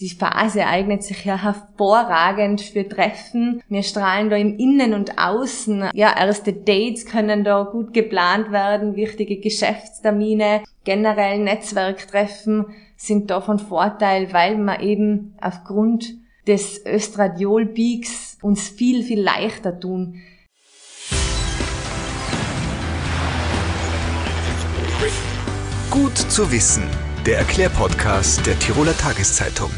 Die Phase eignet sich ja hervorragend für Treffen. Wir strahlen da im Innen und Außen. Ja, erste Dates können da gut geplant werden, wichtige Geschäftstermine, generell Netzwerktreffen sind da von Vorteil, weil man eben aufgrund des Östradiol-Peaks uns viel, viel leichter tun. Gut zu wissen. Der Erklärpodcast der Tiroler Tageszeitung.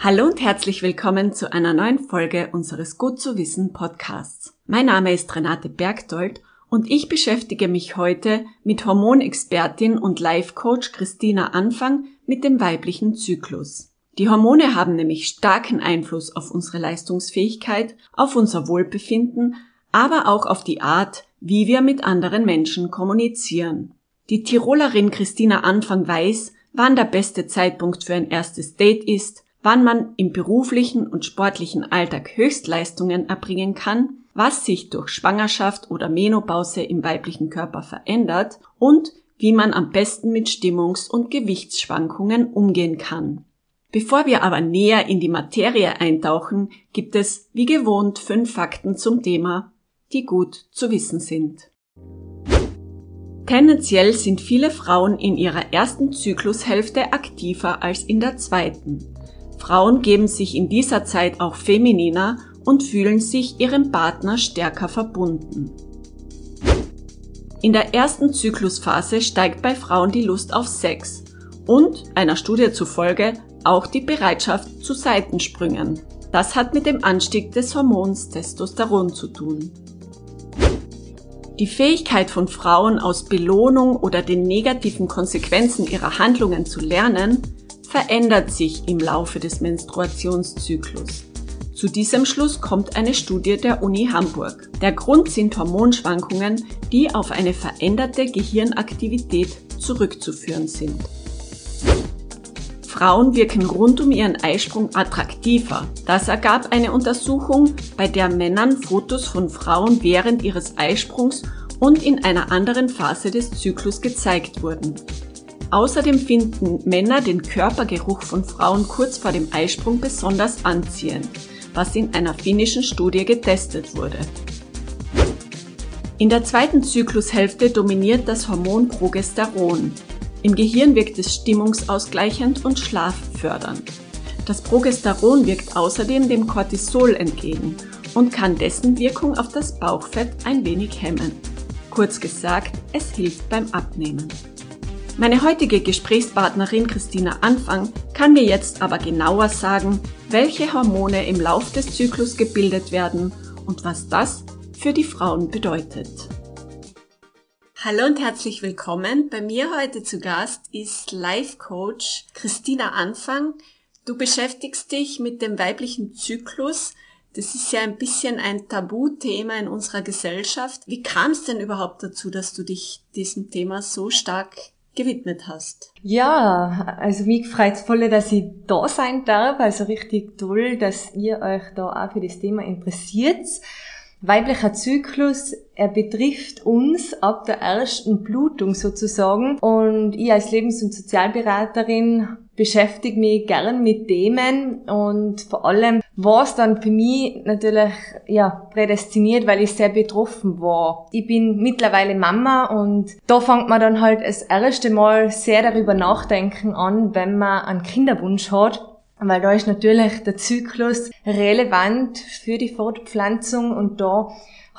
Hallo und herzlich willkommen zu einer neuen Folge unseres Gut zu wissen Podcasts. Mein Name ist Renate Bergdold und ich beschäftige mich heute mit Hormonexpertin und Life Coach Christina Anfang mit dem weiblichen Zyklus. Die Hormone haben nämlich starken Einfluss auf unsere Leistungsfähigkeit, auf unser Wohlbefinden, aber auch auf die Art, wie wir mit anderen Menschen kommunizieren. Die Tirolerin Christina Anfang weiß, wann der beste Zeitpunkt für ein erstes Date ist, wann man im beruflichen und sportlichen Alltag Höchstleistungen erbringen kann, was sich durch Schwangerschaft oder Menopause im weiblichen Körper verändert und wie man am besten mit Stimmungs- und Gewichtsschwankungen umgehen kann. Bevor wir aber näher in die Materie eintauchen, gibt es wie gewohnt fünf Fakten zum Thema, die gut zu wissen sind. Tendenziell sind viele Frauen in ihrer ersten Zyklushälfte aktiver als in der zweiten. Frauen geben sich in dieser Zeit auch femininer und fühlen sich ihrem Partner stärker verbunden. In der ersten Zyklusphase steigt bei Frauen die Lust auf Sex und, einer Studie zufolge, auch die Bereitschaft zu Seitensprüngen. Das hat mit dem Anstieg des Hormons Testosteron zu tun. Die Fähigkeit von Frauen aus Belohnung oder den negativen Konsequenzen ihrer Handlungen zu lernen, verändert sich im Laufe des Menstruationszyklus. Zu diesem Schluss kommt eine Studie der Uni Hamburg. Der Grund sind Hormonschwankungen, die auf eine veränderte Gehirnaktivität zurückzuführen sind. Frauen wirken rund um ihren Eisprung attraktiver. Das ergab eine Untersuchung, bei der Männern Fotos von Frauen während ihres Eisprungs und in einer anderen Phase des Zyklus gezeigt wurden. Außerdem finden Männer den Körpergeruch von Frauen kurz vor dem Eisprung besonders anziehend, was in einer finnischen Studie getestet wurde. In der zweiten Zyklushälfte dominiert das Hormon Progesteron. Im Gehirn wirkt es stimmungsausgleichend und schlaffördernd. Das Progesteron wirkt außerdem dem Cortisol entgegen und kann dessen Wirkung auf das Bauchfett ein wenig hemmen. Kurz gesagt, es hilft beim Abnehmen. Meine heutige Gesprächspartnerin Christina Anfang kann mir jetzt aber genauer sagen, welche Hormone im Lauf des Zyklus gebildet werden und was das für die Frauen bedeutet. Hallo und herzlich willkommen. Bei mir heute zu Gast ist Life Coach Christina Anfang. Du beschäftigst dich mit dem weiblichen Zyklus. Das ist ja ein bisschen ein Tabuthema in unserer Gesellschaft. Wie kam es denn überhaupt dazu, dass du dich diesem Thema so stark gewidmet hast. Ja, also mich freut's voll, dass ich da sein darf. Also richtig toll, dass ihr euch da auch für das Thema interessiert. Weiblicher Zyklus, er betrifft uns ab der ersten Blutung sozusagen. Und ich als Lebens- und Sozialberaterin beschäftige mich gern mit Themen und vor allem war es dann für mich natürlich ja prädestiniert, weil ich sehr betroffen war. Ich bin mittlerweile Mama und da fängt man dann halt das erste Mal sehr darüber nachdenken an, wenn man einen Kinderwunsch hat weil da ist natürlich der Zyklus relevant für die Fortpflanzung und da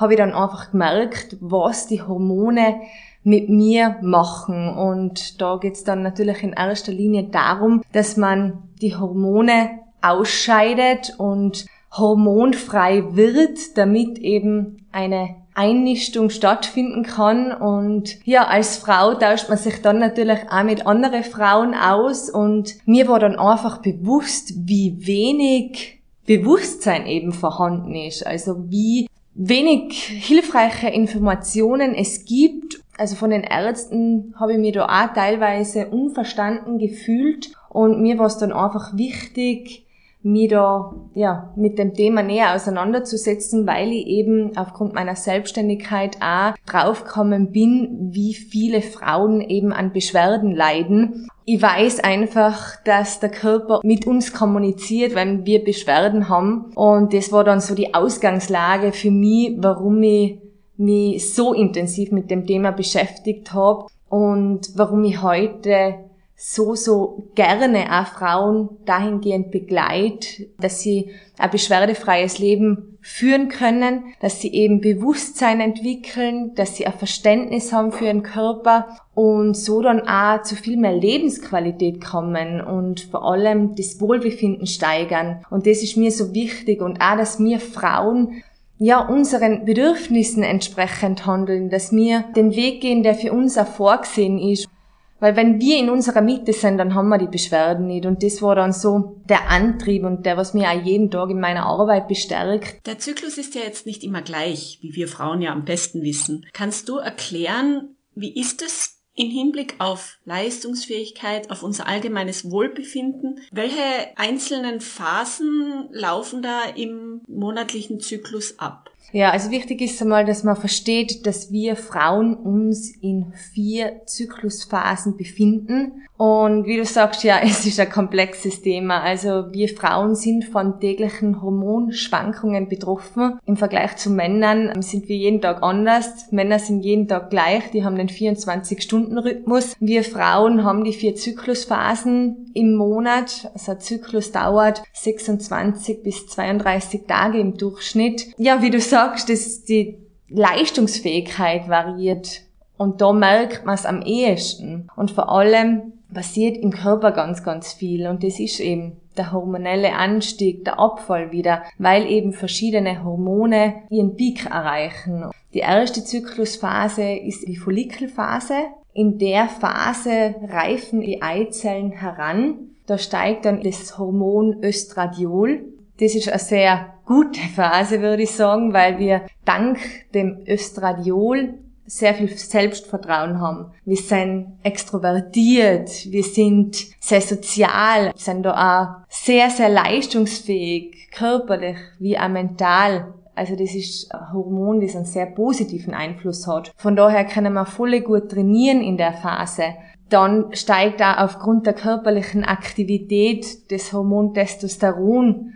habe ich dann einfach gemerkt, was die Hormone mit mir machen. Und da geht's dann natürlich in erster Linie darum, dass man die Hormone ausscheidet und hormonfrei wird, damit eben eine Einnistung stattfinden kann. Und ja, als Frau tauscht man sich dann natürlich auch mit anderen Frauen aus. Und mir war dann einfach bewusst, wie wenig Bewusstsein eben vorhanden ist. Also wie wenig hilfreiche Informationen es gibt. Also von den Ärzten habe ich mich da auch teilweise unverstanden gefühlt. Und mir war es dann einfach wichtig, mich da ja mit dem Thema näher auseinanderzusetzen, weil ich eben aufgrund meiner Selbstständigkeit auch draufgekommen bin, wie viele Frauen eben an Beschwerden leiden. Ich weiß einfach, dass der Körper mit uns kommuniziert, wenn wir Beschwerden haben. Und das war dann so die Ausgangslage für mich, warum ich mich so intensiv mit dem Thema beschäftigt habe und warum ich heute so, so gerne auch Frauen dahingehend begleit, dass sie ein beschwerdefreies Leben führen können, dass sie eben Bewusstsein entwickeln, dass sie ein Verständnis haben für ihren Körper und so dann auch zu viel mehr Lebensqualität kommen und vor allem das Wohlbefinden steigern. Und das ist mir so wichtig und auch, dass wir Frauen ja, unseren Bedürfnissen entsprechend handeln, dass wir den Weg gehen, der für uns auch vorgesehen ist. Weil wenn wir in unserer Mitte sind, dann haben wir die Beschwerden nicht. Und das war dann so der Antrieb und der, was mir auch jeden Tag in meiner Arbeit bestärkt. Der Zyklus ist ja jetzt nicht immer gleich, wie wir Frauen ja am besten wissen. Kannst du erklären, wie ist es in Hinblick auf Leistungsfähigkeit, auf unser allgemeines Wohlbefinden? Welche einzelnen Phasen laufen da im monatlichen Zyklus ab? Ja, also wichtig ist einmal, dass man versteht, dass wir Frauen uns in vier Zyklusphasen befinden. Und wie du sagst, ja, es ist ein komplexes Thema. Also wir Frauen sind von täglichen Hormonschwankungen betroffen. Im Vergleich zu Männern sind wir jeden Tag anders. Männer sind jeden Tag gleich, die haben den 24-Stunden-Rhythmus. Wir Frauen haben die vier Zyklusphasen im Monat. Also ein Zyklus dauert 26 bis 32 Tage im Durchschnitt. Ja, wie du sagst, sagst, dass die Leistungsfähigkeit variiert. Und da merkt man es am ehesten. Und vor allem passiert im Körper ganz, ganz viel. Und das ist eben der hormonelle Anstieg, der Abfall wieder, weil eben verschiedene Hormone ihren Peak erreichen. Die erste Zyklusphase ist die Follikelphase. In der Phase reifen die Eizellen heran. Da steigt dann das Hormon Östradiol. Das ist eine sehr gute Phase, würde ich sagen, weil wir dank dem Östradiol sehr viel Selbstvertrauen haben. Wir sind extrovertiert, wir sind sehr sozial, sind da auch sehr, sehr leistungsfähig, körperlich wie auch mental. Also das ist ein Hormon, das einen sehr positiven Einfluss hat. Von daher können wir voll gut trainieren in der Phase dann steigt da aufgrund der körperlichen Aktivität das Hormon Testosteron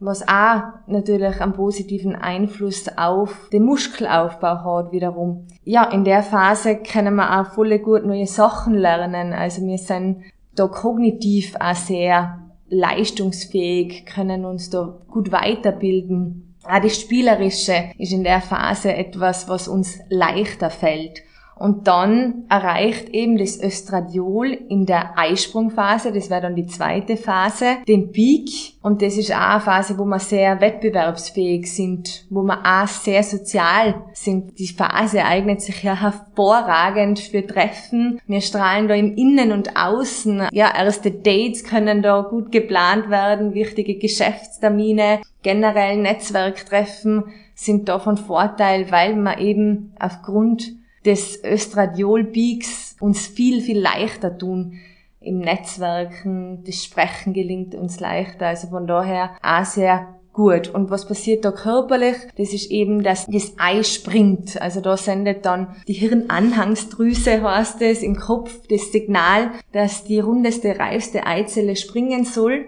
was auch natürlich einen positiven Einfluss auf den Muskelaufbau hat wiederum. Ja, in der Phase können wir auch voll gut neue Sachen lernen. Also wir sind da kognitiv auch sehr leistungsfähig, können uns da gut weiterbilden. Auch das Spielerische ist in der Phase etwas, was uns leichter fällt. Und dann erreicht eben das Östradiol in der Eisprungphase, das wäre dann die zweite Phase, den Peak. Und das ist auch eine Phase, wo wir sehr wettbewerbsfähig sind, wo wir auch sehr sozial sind. Die Phase eignet sich ja hervorragend für Treffen. Wir strahlen da im Innen und Außen. Ja, erste Dates können da gut geplant werden, wichtige Geschäftstermine, generell Netzwerktreffen sind da von Vorteil, weil man eben aufgrund des Östradiol-Peaks uns viel, viel leichter tun im Netzwerken. Das Sprechen gelingt uns leichter. Also von daher auch sehr gut. Und was passiert da körperlich? Das ist eben, dass das Ei springt. Also da sendet dann die Hirnanhangsdrüse, heißt es, im Kopf das Signal, dass die rundeste, reifste Eizelle springen soll.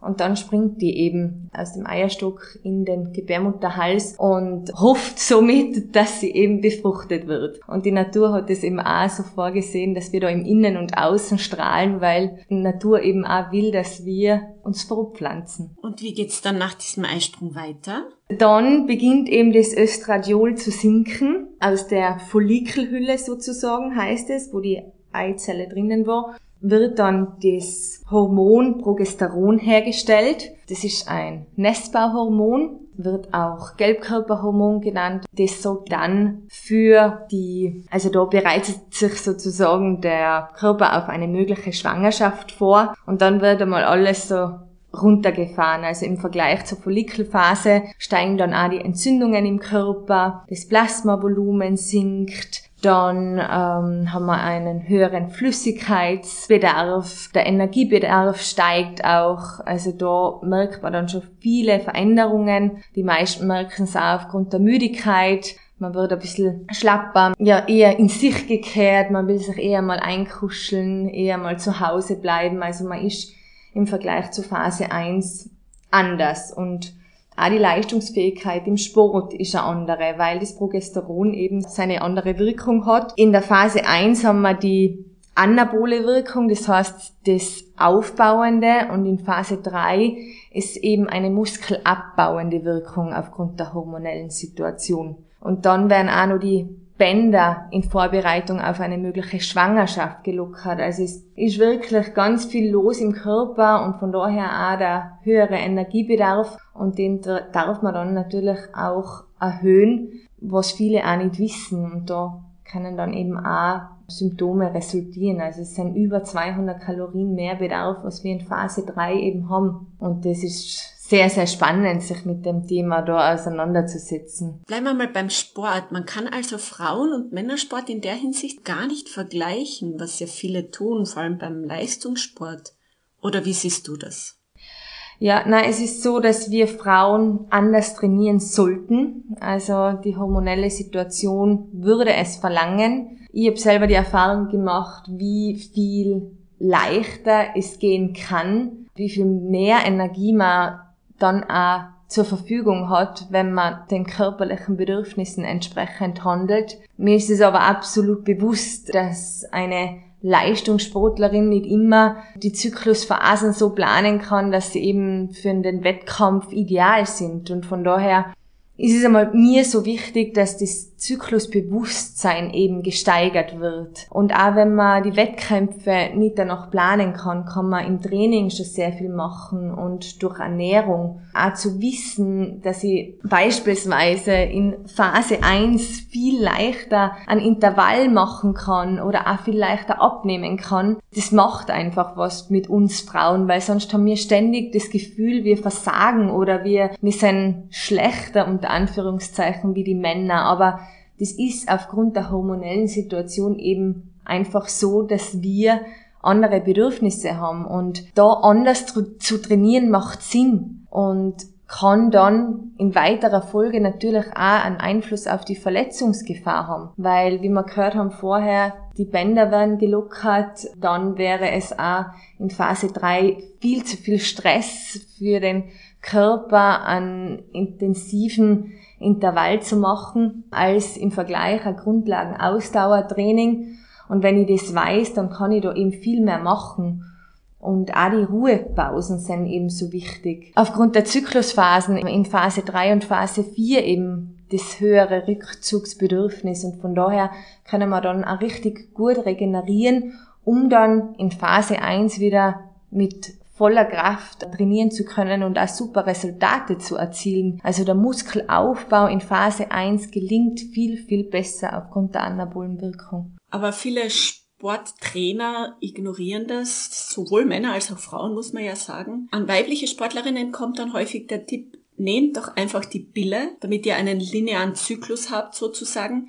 Und dann springt die eben aus dem Eierstock in den Gebärmutterhals und hofft somit, dass sie eben befruchtet wird. Und die Natur hat es eben auch so vorgesehen, dass wir da im Innen und Außen strahlen, weil die Natur eben auch will, dass wir uns fortpflanzen. Und wie geht's dann nach diesem Eisprung weiter? Dann beginnt eben das Östradiol zu sinken aus der Follikelhülle sozusagen, heißt es, wo die Eizelle drinnen war wird dann das Hormon Progesteron hergestellt. Das ist ein Nestbauhormon, wird auch Gelbkörperhormon genannt. Das sorgt dann für die, also da bereitet sich sozusagen der Körper auf eine mögliche Schwangerschaft vor und dann wird einmal alles so runtergefahren. Also im Vergleich zur Follikelphase steigen dann auch die Entzündungen im Körper, das Plasmavolumen sinkt, Dann ähm, haben wir einen höheren Flüssigkeitsbedarf. Der Energiebedarf steigt auch. Also da merkt man dann schon viele Veränderungen. Die meisten merken es auch aufgrund der Müdigkeit. Man wird ein bisschen schlapper, ja, eher in sich gekehrt. Man will sich eher mal einkuscheln, eher mal zu Hause bleiben. Also man ist im Vergleich zu Phase 1 anders. Und auch die Leistungsfähigkeit im Sport ist eine andere, weil das Progesteron eben seine andere Wirkung hat. In der Phase 1 haben wir die anabole Wirkung, das heißt das Aufbauende und in Phase 3 ist eben eine muskelabbauende Wirkung aufgrund der hormonellen Situation. Und dann werden auch noch die Bänder in Vorbereitung auf eine mögliche Schwangerschaft gelockert. Also es ist wirklich ganz viel los im Körper und von daher auch der höhere Energiebedarf und den darf man dann natürlich auch erhöhen, was viele auch nicht wissen und da können dann eben auch Symptome resultieren. Also es sind über 200 Kalorien mehr Bedarf, was wir in Phase 3 eben haben. Und das ist sehr, sehr spannend, sich mit dem Thema da auseinanderzusetzen. Bleiben wir mal beim Sport. Man kann also Frauen- und Männersport in der Hinsicht gar nicht vergleichen, was ja viele tun, vor allem beim Leistungssport. Oder wie siehst du das? Ja, na, es ist so, dass wir Frauen anders trainieren sollten. Also die hormonelle Situation würde es verlangen. Ich habe selber die Erfahrung gemacht, wie viel leichter es gehen kann, wie viel mehr Energie man dann auch zur Verfügung hat, wenn man den körperlichen Bedürfnissen entsprechend handelt. Mir ist es aber absolut bewusst, dass eine Leistungssportlerin nicht immer die Zyklusphasen so planen kann, dass sie eben für den Wettkampf ideal sind. Und von daher ist es einmal mir so wichtig, dass das Zyklusbewusstsein eben gesteigert wird. Und auch wenn man die Wettkämpfe nicht danach planen kann, kann man im Training schon sehr viel machen und durch Ernährung auch zu wissen, dass ich beispielsweise in Phase 1 viel leichter ein Intervall machen kann oder auch viel leichter abnehmen kann. Das macht einfach was mit uns Frauen, weil sonst haben wir ständig das Gefühl, wir versagen oder wir, wir sind schlechter unter Anführungszeichen wie die Männer. Aber das ist aufgrund der hormonellen Situation eben einfach so, dass wir andere Bedürfnisse haben. Und da anders zu trainieren macht Sinn und kann dann in weiterer Folge natürlich auch einen Einfluss auf die Verletzungsgefahr haben, weil wie wir gehört haben vorher, die Bänder werden gelockert, dann wäre es auch in Phase 3 viel zu viel Stress für den Körper an intensiven Intervall zu machen, als im Vergleich ein Grundlagen-Ausdauertraining. Und wenn ich das weiß, dann kann ich da eben viel mehr machen. Und auch die Ruhepausen sind eben so wichtig. Aufgrund der Zyklusphasen in Phase 3 und Phase 4 eben das höhere Rückzugsbedürfnis und von daher können wir dann auch richtig gut regenerieren, um dann in Phase 1 wieder mit voller Kraft trainieren zu können und auch super Resultate zu erzielen. Also der Muskelaufbau in Phase 1 gelingt viel, viel besser aufgrund der anabolen Wirkung. Aber viele Sporttrainer ignorieren das, sowohl Männer als auch Frauen, muss man ja sagen. An weibliche Sportlerinnen kommt dann häufig der Tipp, nehmt doch einfach die Pille, damit ihr einen linearen Zyklus habt sozusagen.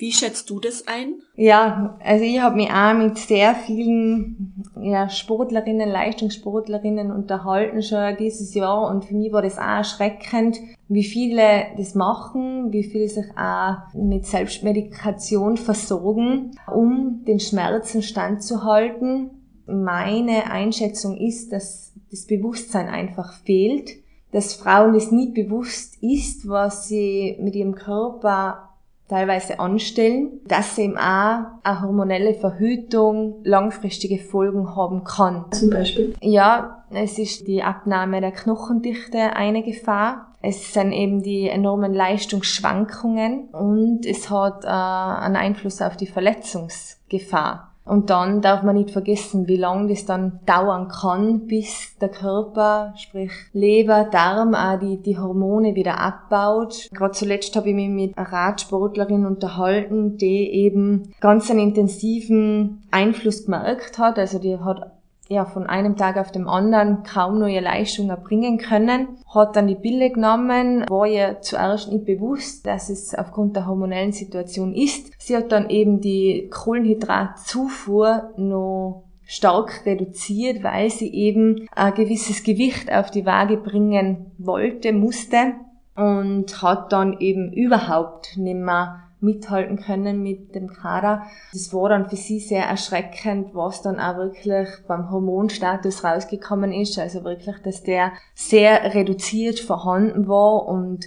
Wie schätzt du das ein? Ja, also ich habe mich auch mit sehr vielen ja, Sportlerinnen, Leistungssportlerinnen unterhalten schon dieses Jahr und für mich war das auch erschreckend, wie viele das machen, wie viele sich auch mit Selbstmedikation versorgen, um den Schmerzen standzuhalten. Meine Einschätzung ist, dass das Bewusstsein einfach fehlt, dass Frauen es nie bewusst ist, was sie mit ihrem Körper teilweise anstellen, dass eben auch eine hormonelle Verhütung langfristige Folgen haben kann. Zum Beispiel? Ja, es ist die Abnahme der Knochendichte eine Gefahr. Es sind eben die enormen Leistungsschwankungen und es hat äh, einen Einfluss auf die Verletzungsgefahr. Und dann darf man nicht vergessen, wie lange das dann dauern kann, bis der Körper, sprich Leber, Darm, auch die, die Hormone wieder abbaut. Gerade zuletzt habe ich mich mit einer Radsportlerin unterhalten, die eben ganz einen intensiven Einfluss gemerkt hat. Also die hat ja, von einem Tag auf dem anderen kaum neue Leistungen erbringen können. Hat dann die Pille genommen, war ihr zuerst nicht bewusst, dass es aufgrund der hormonellen Situation ist. Sie hat dann eben die Kohlenhydratzufuhr noch stark reduziert, weil sie eben ein gewisses Gewicht auf die Waage bringen wollte, musste und hat dann eben überhaupt nicht mehr mithalten können mit dem Kader. Das war dann für sie sehr erschreckend, was dann auch wirklich beim Hormonstatus rausgekommen ist. Also wirklich, dass der sehr reduziert vorhanden war und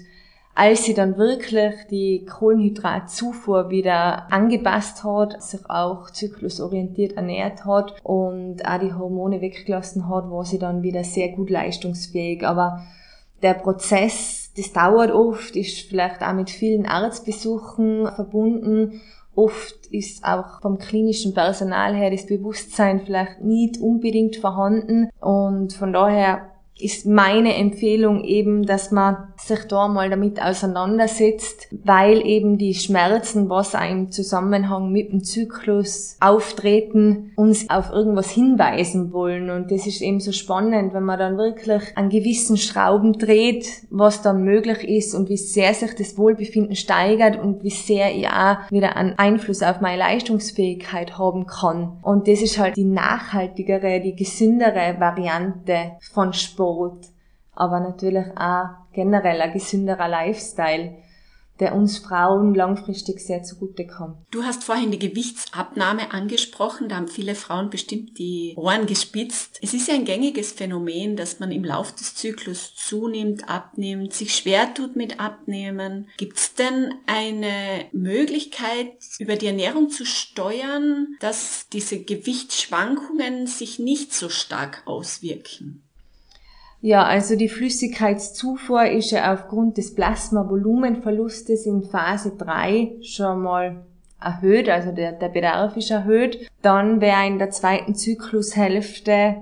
als sie dann wirklich die Kohlenhydratzufuhr wieder angepasst hat, sich auch zyklusorientiert ernährt hat und auch die Hormone weggelassen hat, war sie dann wieder sehr gut leistungsfähig. Aber der Prozess, das dauert oft, ist vielleicht auch mit vielen Arztbesuchen verbunden. Oft ist auch vom klinischen Personal her das Bewusstsein vielleicht nicht unbedingt vorhanden und von daher ist meine Empfehlung eben, dass man sich da mal damit auseinandersetzt, weil eben die Schmerzen, was im Zusammenhang mit dem Zyklus auftreten, uns auf irgendwas hinweisen wollen. Und das ist eben so spannend, wenn man dann wirklich an gewissen Schrauben dreht, was dann möglich ist und wie sehr sich das Wohlbefinden steigert und wie sehr ich auch wieder einen Einfluss auf meine Leistungsfähigkeit haben kann. Und das ist halt die nachhaltigere, die gesündere Variante von Sport Sport, aber natürlich auch generell ein gesünderer Lifestyle, der uns Frauen langfristig sehr zugute kommt. Du hast vorhin die Gewichtsabnahme angesprochen, da haben viele Frauen bestimmt die Ohren gespitzt. Es ist ja ein gängiges Phänomen, dass man im Lauf des Zyklus zunimmt, abnimmt, sich schwer tut mit Abnehmen. Gibt es denn eine Möglichkeit, über die Ernährung zu steuern, dass diese Gewichtsschwankungen sich nicht so stark auswirken? Ja, also die Flüssigkeitszufuhr ist ja aufgrund des Plasmavolumenverlustes in Phase 3 schon mal erhöht, also der, der Bedarf ist erhöht. Dann wäre in der zweiten Zyklushälfte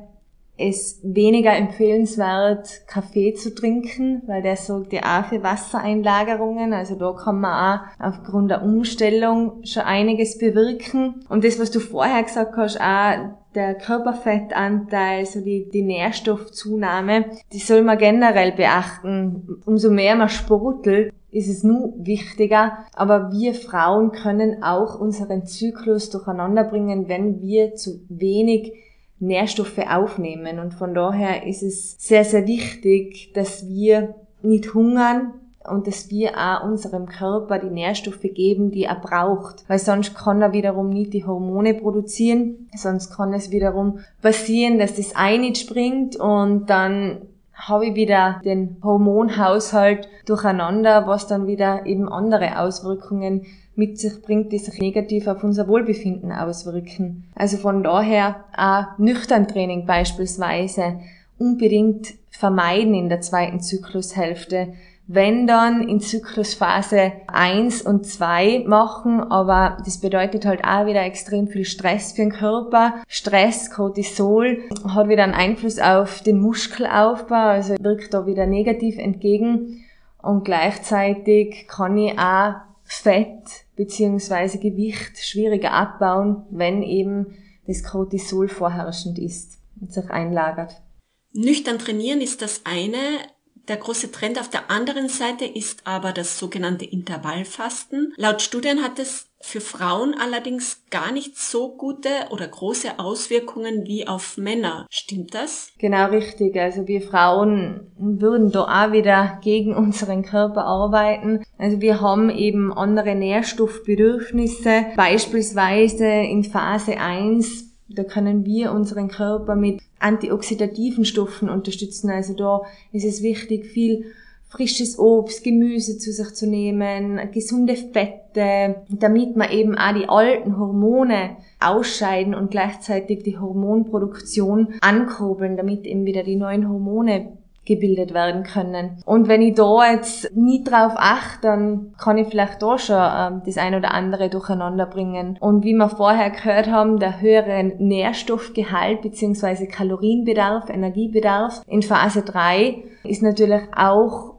es weniger empfehlenswert, Kaffee zu trinken, weil der sorgt ja auch für Wassereinlagerungen. Also da kann man auch aufgrund der Umstellung schon einiges bewirken. Und das, was du vorher gesagt hast, auch der Körperfettanteil, so die, die Nährstoffzunahme, die soll man generell beachten. Umso mehr man sportelt, ist es nur wichtiger. Aber wir Frauen können auch unseren Zyklus durcheinander bringen, wenn wir zu wenig Nährstoffe aufnehmen. Und von daher ist es sehr, sehr wichtig, dass wir nicht hungern und dass wir auch unserem Körper die Nährstoffe geben, die er braucht. Weil sonst kann er wiederum nicht die Hormone produzieren, sonst kann es wiederum passieren, dass das ein nicht springt und dann habe ich wieder den Hormonhaushalt durcheinander, was dann wieder eben andere Auswirkungen mit sich bringt, die sich negativ auf unser Wohlbefinden auswirken. Also von daher auch nüchtern Training beispielsweise unbedingt vermeiden in der zweiten Zyklushälfte. Wenn dann in Zyklusphase 1 und 2 machen, aber das bedeutet halt auch wieder extrem viel Stress für den Körper. Stress, Cortisol hat wieder einen Einfluss auf den Muskelaufbau, also wirkt da wieder negativ entgegen. Und gleichzeitig kann ich auch Fett beziehungsweise Gewicht schwieriger abbauen, wenn eben das Cortisol vorherrschend ist und sich einlagert. Nüchtern trainieren ist das eine. Der große Trend auf der anderen Seite ist aber das sogenannte Intervallfasten. Laut Studien hat es für Frauen allerdings gar nicht so gute oder große Auswirkungen wie auf Männer. Stimmt das? Genau richtig. Also wir Frauen würden da auch wieder gegen unseren Körper arbeiten. Also wir haben eben andere Nährstoffbedürfnisse. Beispielsweise in Phase 1 da können wir unseren Körper mit antioxidativen Stoffen unterstützen. Also da ist es wichtig, viel frisches Obst, Gemüse zu sich zu nehmen, gesunde Fette, damit man eben auch die alten Hormone ausscheiden und gleichzeitig die Hormonproduktion ankurbeln, damit eben wieder die neuen Hormone gebildet werden können. Und wenn ich da jetzt nie drauf achte, dann kann ich vielleicht da schon ähm, das ein oder andere durcheinander bringen. Und wie wir vorher gehört haben, der höhere Nährstoffgehalt bzw. Kalorienbedarf, Energiebedarf in Phase 3 ist natürlich auch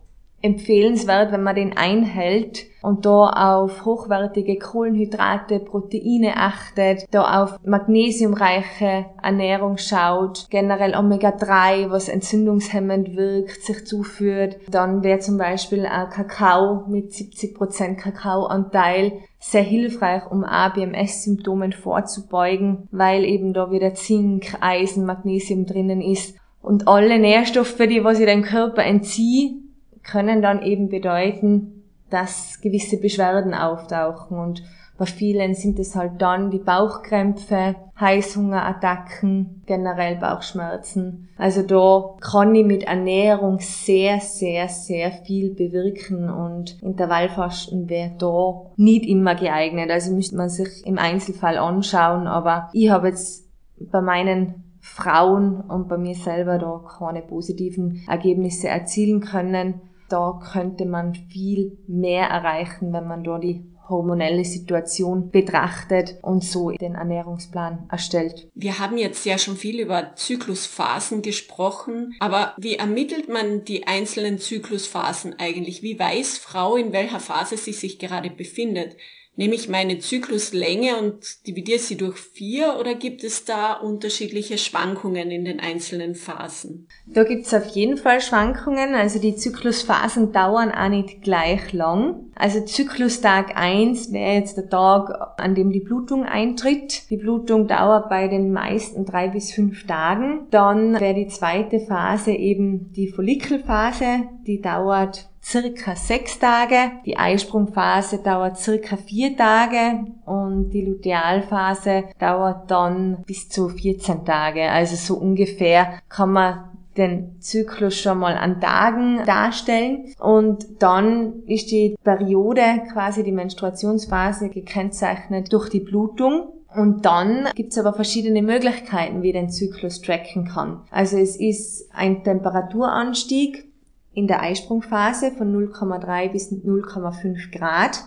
empfehlenswert, wenn man den einhält und da auf hochwertige Kohlenhydrate, Proteine achtet, da auf magnesiumreiche Ernährung schaut, generell Omega-3, was entzündungshemmend wirkt, sich zuführt. Dann wäre zum Beispiel ein Kakao mit 70% Kakaoanteil sehr hilfreich, um ABMS-Symptomen vorzubeugen, weil eben da wieder Zink, Eisen, Magnesium drinnen ist. Und alle Nährstoffe, die was ich dem Körper entziehe, können dann eben bedeuten, dass gewisse Beschwerden auftauchen und bei vielen sind es halt dann die Bauchkrämpfe, Heißhungerattacken, generell Bauchschmerzen. Also da kann ich mit Ernährung sehr, sehr, sehr viel bewirken und Intervallfasten wäre da nicht immer geeignet. Also müsste man sich im Einzelfall anschauen, aber ich habe jetzt bei meinen Frauen und bei mir selber da keine positiven Ergebnisse erzielen können da könnte man viel mehr erreichen, wenn man da die hormonelle Situation betrachtet und so den Ernährungsplan erstellt. Wir haben jetzt ja schon viel über Zyklusphasen gesprochen, aber wie ermittelt man die einzelnen Zyklusphasen eigentlich? Wie weiß Frau, in welcher Phase sie sich gerade befindet? Nehme ich meine Zykluslänge und dividiere sie durch vier oder gibt es da unterschiedliche Schwankungen in den einzelnen Phasen? Da gibt es auf jeden Fall Schwankungen. Also die Zyklusphasen dauern auch nicht gleich lang. Also Zyklustag 1 wäre jetzt der Tag, an dem die Blutung eintritt. Die Blutung dauert bei den meisten drei bis fünf Tagen. Dann wäre die zweite Phase eben die Follikelphase. Die dauert circa sechs Tage. Die Eisprungphase dauert circa vier Tage und die Lutealphase dauert dann bis zu 14 Tage. Also so ungefähr kann man den Zyklus schon mal an Tagen darstellen und dann ist die Periode, quasi die Menstruationsphase gekennzeichnet durch die Blutung. Und dann gibt's aber verschiedene Möglichkeiten, wie den Zyklus tracken kann. Also es ist ein Temperaturanstieg, in der Eisprungphase von 0,3 bis 0,5 Grad,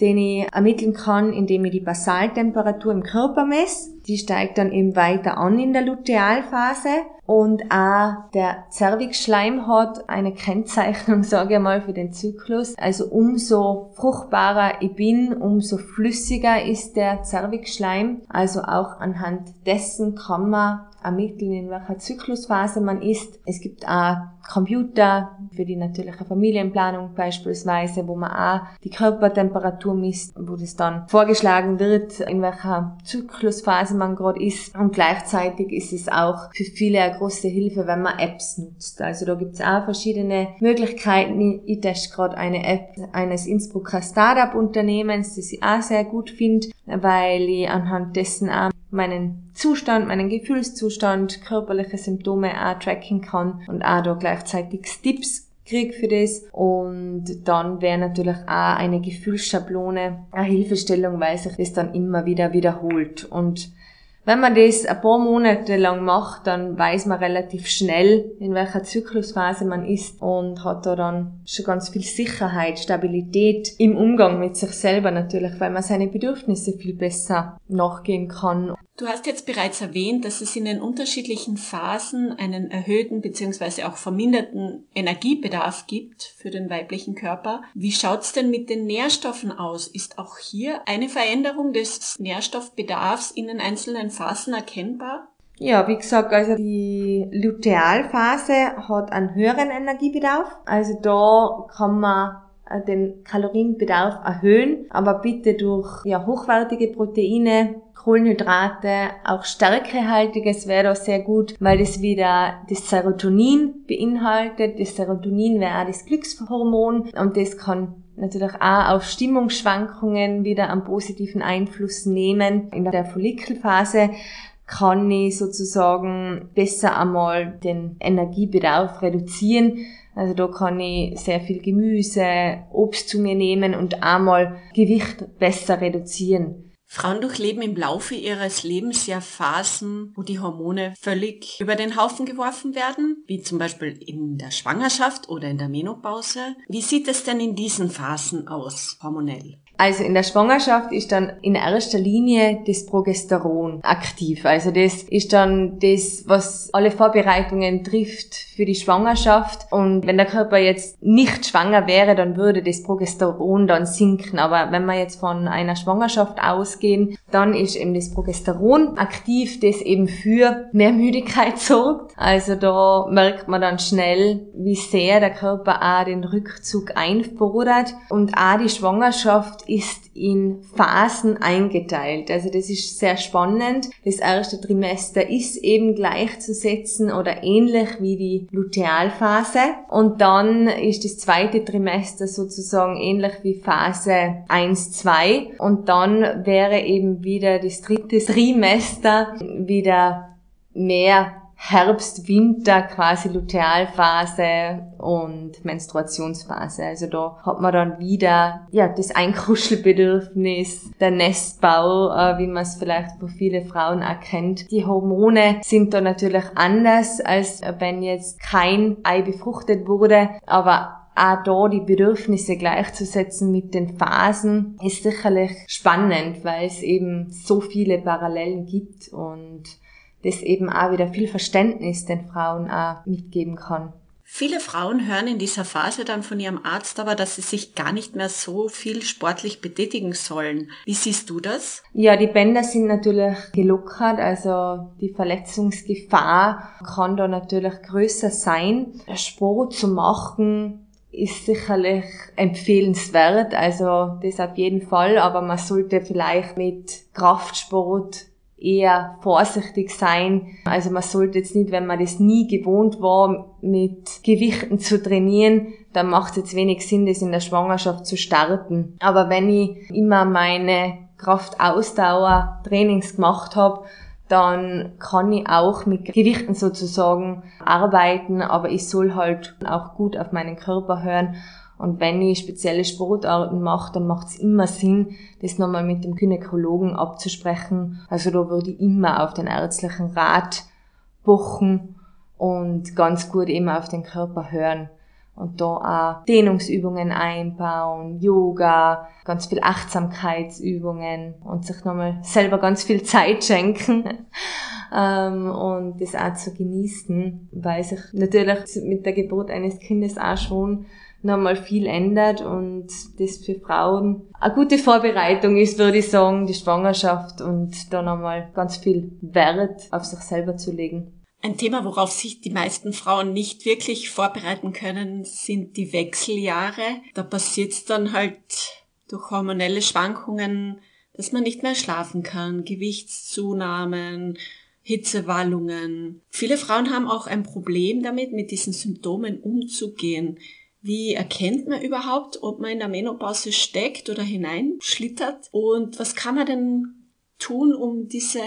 den ich ermitteln kann, indem ich die Basaltemperatur im Körper messe. Die steigt dann eben weiter an in der Lutealphase und auch der Zervixschleim hat eine Kennzeichnung, sage ich mal, für den Zyklus. Also umso fruchtbarer ich bin, umso flüssiger ist der Zervixschleim. Also auch anhand dessen kann man ermitteln, in welcher Zyklusphase man ist. Es gibt auch Computer für die natürliche Familienplanung beispielsweise, wo man auch die Körpertemperatur misst, wo das dann vorgeschlagen wird, in welcher Zyklusphase man gerade ist. Und gleichzeitig ist es auch für viele eine große Hilfe, wenn man Apps nutzt. Also da gibt es auch verschiedene Möglichkeiten. Ich teste gerade eine App eines Innsbrucker Startup-Unternehmens, das ich auch sehr gut finde, weil ich anhand dessen auch meinen Zustand, meinen Gefühlszustand, körperliche Symptome auch tracken kann und auch da gleichzeitig Tipps krieg für das und dann wäre natürlich auch eine Gefühlsschablone eine Hilfestellung, weil sich das dann immer wieder wiederholt und wenn man das ein paar Monate lang macht, dann weiß man relativ schnell, in welcher Zyklusphase man ist und hat da dann schon ganz viel Sicherheit, Stabilität im Umgang mit sich selber natürlich, weil man seine Bedürfnisse viel besser nachgehen kann. Du hast jetzt bereits erwähnt, dass es in den unterschiedlichen Phasen einen erhöhten bzw. auch verminderten Energiebedarf gibt für den weiblichen Körper. Wie schaut's denn mit den Nährstoffen aus? Ist auch hier eine Veränderung des Nährstoffbedarfs in den einzelnen Phasen erkennbar? Ja, wie gesagt, also die Lutealphase hat einen höheren Energiebedarf. Also da kann man den Kalorienbedarf erhöhen, aber bitte durch ja, hochwertige Proteine, Kohlenhydrate, auch stärkehaltiges wäre da sehr gut, weil das wieder das Serotonin beinhaltet. Das Serotonin wäre auch das Glückshormon und das kann natürlich auch auf Stimmungsschwankungen wieder einen positiven Einfluss nehmen. In der Follikelphase kann ich sozusagen besser einmal den Energiebedarf reduzieren. Also da kann ich sehr viel Gemüse, Obst zu mir nehmen und einmal Gewicht besser reduzieren. Frauen durchleben im Laufe ihres Lebens ja Phasen, wo die Hormone völlig über den Haufen geworfen werden, wie zum Beispiel in der Schwangerschaft oder in der Menopause. Wie sieht es denn in diesen Phasen aus, hormonell? Also in der Schwangerschaft ist dann in erster Linie das Progesteron aktiv. Also das ist dann das, was alle Vorbereitungen trifft für die Schwangerschaft. Und wenn der Körper jetzt nicht schwanger wäre, dann würde das Progesteron dann sinken. Aber wenn wir jetzt von einer Schwangerschaft ausgehen, dann ist eben das Progesteron aktiv, das eben für mehr Müdigkeit sorgt. Also da merkt man dann schnell, wie sehr der Körper auch den Rückzug einfordert. Und auch die Schwangerschaft ist in Phasen eingeteilt. Also das ist sehr spannend. Das erste Trimester ist eben gleichzusetzen oder ähnlich wie die Lutealphase. Und dann ist das zweite Trimester sozusagen ähnlich wie Phase 1, 2. Und dann wäre eben wieder das dritte Trimester wieder mehr Herbst, Winter quasi Lutealphase und Menstruationsphase. Also da hat man dann wieder ja das Einkuschelbedürfnis, der Nestbau, äh, wie man es vielleicht von vielen Frauen erkennt. Die Hormone sind da natürlich anders, als wenn jetzt kein Ei befruchtet wurde, aber auch da die Bedürfnisse gleichzusetzen mit den Phasen ist sicherlich spannend, weil es eben so viele Parallelen gibt und das eben auch wieder viel Verständnis den Frauen auch mitgeben kann. Viele Frauen hören in dieser Phase dann von ihrem Arzt aber, dass sie sich gar nicht mehr so viel sportlich betätigen sollen. Wie siehst du das? Ja, die Bänder sind natürlich gelockert, also die Verletzungsgefahr kann da natürlich größer sein. Sport zu machen ist sicherlich empfehlenswert, also das auf jeden Fall, aber man sollte vielleicht mit Kraftsport eher vorsichtig sein. Also man sollte jetzt nicht, wenn man das nie gewohnt war, mit Gewichten zu trainieren, dann macht es jetzt wenig Sinn, das in der Schwangerschaft zu starten. Aber wenn ich immer meine Kraftausdauer-Trainings gemacht habe, dann kann ich auch mit Gewichten sozusagen arbeiten, aber ich soll halt auch gut auf meinen Körper hören und wenn ich spezielle Sportarten mache, dann macht es immer Sinn, das nochmal mit dem Gynäkologen abzusprechen. Also da würde ich immer auf den ärztlichen Rat pochen und ganz gut immer auf den Körper hören. Und da auch Dehnungsübungen einbauen, Yoga, ganz viel Achtsamkeitsübungen und sich nochmal selber ganz viel Zeit schenken ähm, und das auch zu genießen, weil sich natürlich mit der Geburt eines Kindes auch schon nochmal viel ändert und das für Frauen eine gute Vorbereitung ist, würde ich sagen, die Schwangerschaft und da nochmal ganz viel Wert auf sich selber zu legen. Ein Thema, worauf sich die meisten Frauen nicht wirklich vorbereiten können, sind die Wechseljahre. Da passiert es dann halt durch hormonelle Schwankungen, dass man nicht mehr schlafen kann, Gewichtszunahmen, Hitzewallungen. Viele Frauen haben auch ein Problem damit, mit diesen Symptomen umzugehen. Wie erkennt man überhaupt, ob man in der Menopause steckt oder hineinschlittert? Und was kann man denn tun, um diese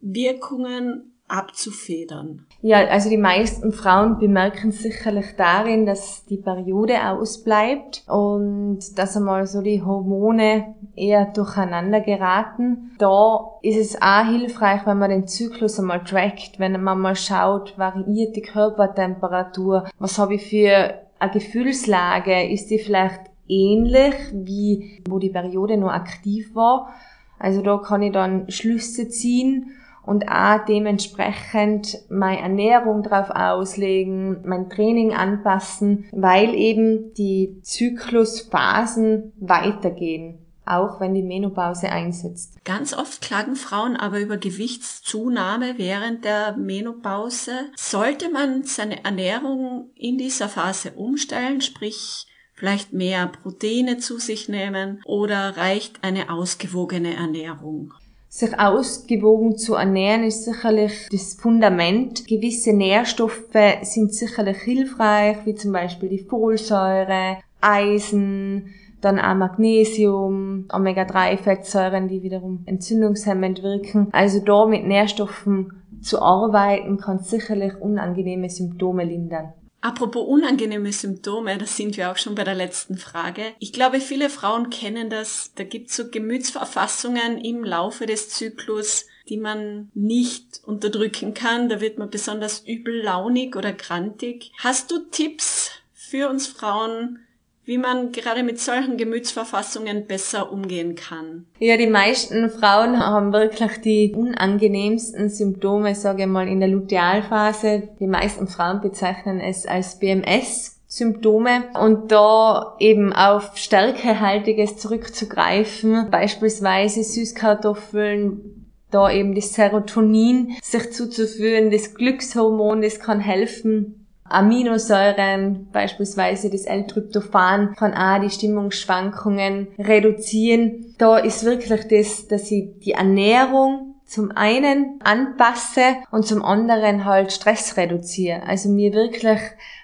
Wirkungen abzufedern? Ja, also die meisten Frauen bemerken sicherlich darin, dass die Periode ausbleibt und dass einmal so die Hormone eher durcheinander geraten. Da ist es auch hilfreich, wenn man den Zyklus einmal trackt, wenn man mal schaut, variiert die Körpertemperatur, was habe ich für eine Gefühlslage, ist die vielleicht ähnlich wie wo die Periode noch aktiv war. Also da kann ich dann Schlüsse ziehen und auch dementsprechend meine Ernährung drauf auslegen, mein Training anpassen, weil eben die Zyklusphasen weitergehen auch wenn die Menopause einsetzt. Ganz oft klagen Frauen aber über Gewichtszunahme während der Menopause. Sollte man seine Ernährung in dieser Phase umstellen, sprich vielleicht mehr Proteine zu sich nehmen oder reicht eine ausgewogene Ernährung? Sich ausgewogen zu ernähren ist sicherlich das Fundament. Gewisse Nährstoffe sind sicherlich hilfreich, wie zum Beispiel die Folsäure, Eisen, dann auch Magnesium, Omega-3-Fettsäuren, die wiederum entzündungshemmend wirken. Also da mit Nährstoffen zu arbeiten, kann sicherlich unangenehme Symptome lindern. Apropos unangenehme Symptome, da sind wir auch schon bei der letzten Frage. Ich glaube, viele Frauen kennen das. Da gibt es so Gemütsverfassungen im Laufe des Zyklus, die man nicht unterdrücken kann. Da wird man besonders übel launig oder grantig. Hast du Tipps für uns Frauen, wie man gerade mit solchen Gemütsverfassungen besser umgehen kann. Ja, die meisten Frauen haben wirklich die unangenehmsten Symptome, sage ich mal, in der Lutealphase. Die meisten Frauen bezeichnen es als BMS. Symptome und da eben auf Stärkehaltiges zurückzugreifen, beispielsweise Süßkartoffeln, da eben das Serotonin sich zuzuführen, das Glückshormon, das kann helfen, Aminosäuren, beispielsweise das L-Tryptophan, kann auch die Stimmungsschwankungen reduzieren. Da ist wirklich das, dass ich die Ernährung zum einen anpasse und zum anderen halt Stress reduziere. Also mir wirklich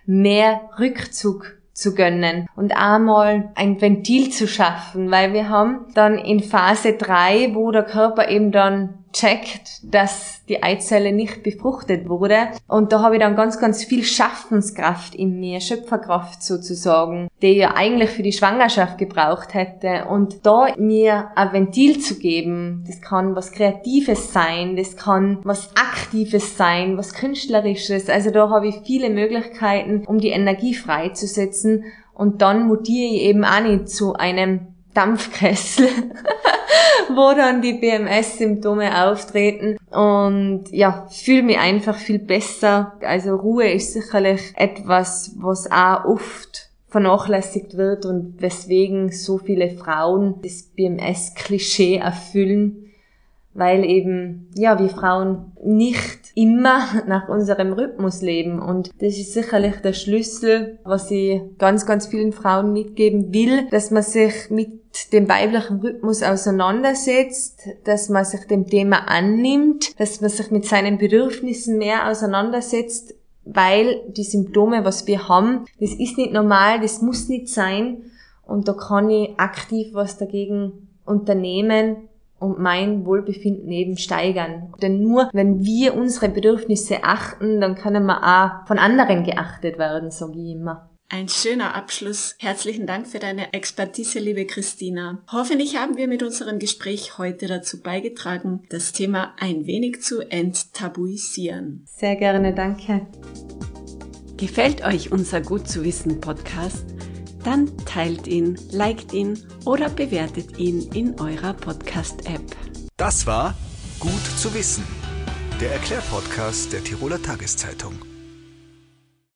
mehr Rückzug zu gönnen und einmal ein Ventil zu schaffen, weil wir haben dann in Phase 3, wo der Körper eben dann checkt, dass die Eizelle nicht befruchtet wurde. Und da habe ich dann ganz, ganz viel Schaffenskraft in mir, Schöpferkraft sozusagen, die ich ja eigentlich für die Schwangerschaft gebraucht hätte. Und da mir ein Ventil zu geben, das kann was Kreatives sein, das kann was Aktives sein, was Künstlerisches. Also da habe ich viele Möglichkeiten, um die Energie freizusetzen. Und dann mutiere ich eben auch nicht zu einem Dampfkessel, wo dann die BMS-Symptome auftreten und ja, fühle mich einfach viel besser. Also Ruhe ist sicherlich etwas, was auch oft vernachlässigt wird und weswegen so viele Frauen das BMS-Klischee erfüllen, weil eben, ja, wir Frauen nicht immer nach unserem Rhythmus leben. Und das ist sicherlich der Schlüssel, was ich ganz, ganz vielen Frauen mitgeben will, dass man sich mit dem weiblichen Rhythmus auseinandersetzt, dass man sich dem Thema annimmt, dass man sich mit seinen Bedürfnissen mehr auseinandersetzt, weil die Symptome, was wir haben, das ist nicht normal, das muss nicht sein und da kann ich aktiv was dagegen unternehmen und mein Wohlbefinden eben steigern. Denn nur wenn wir unsere Bedürfnisse achten, dann können wir auch von anderen geachtet werden, sage ich immer. Ein schöner Abschluss. Herzlichen Dank für deine Expertise, liebe Christina. Hoffentlich haben wir mit unserem Gespräch heute dazu beigetragen, das Thema ein wenig zu enttabuisieren. Sehr gerne, danke. Gefällt euch unser Gut zu wissen Podcast? Dann teilt ihn, liked ihn oder bewertet ihn in eurer Podcast-App. Das war Gut zu wissen, der Erklärpodcast der Tiroler Tageszeitung.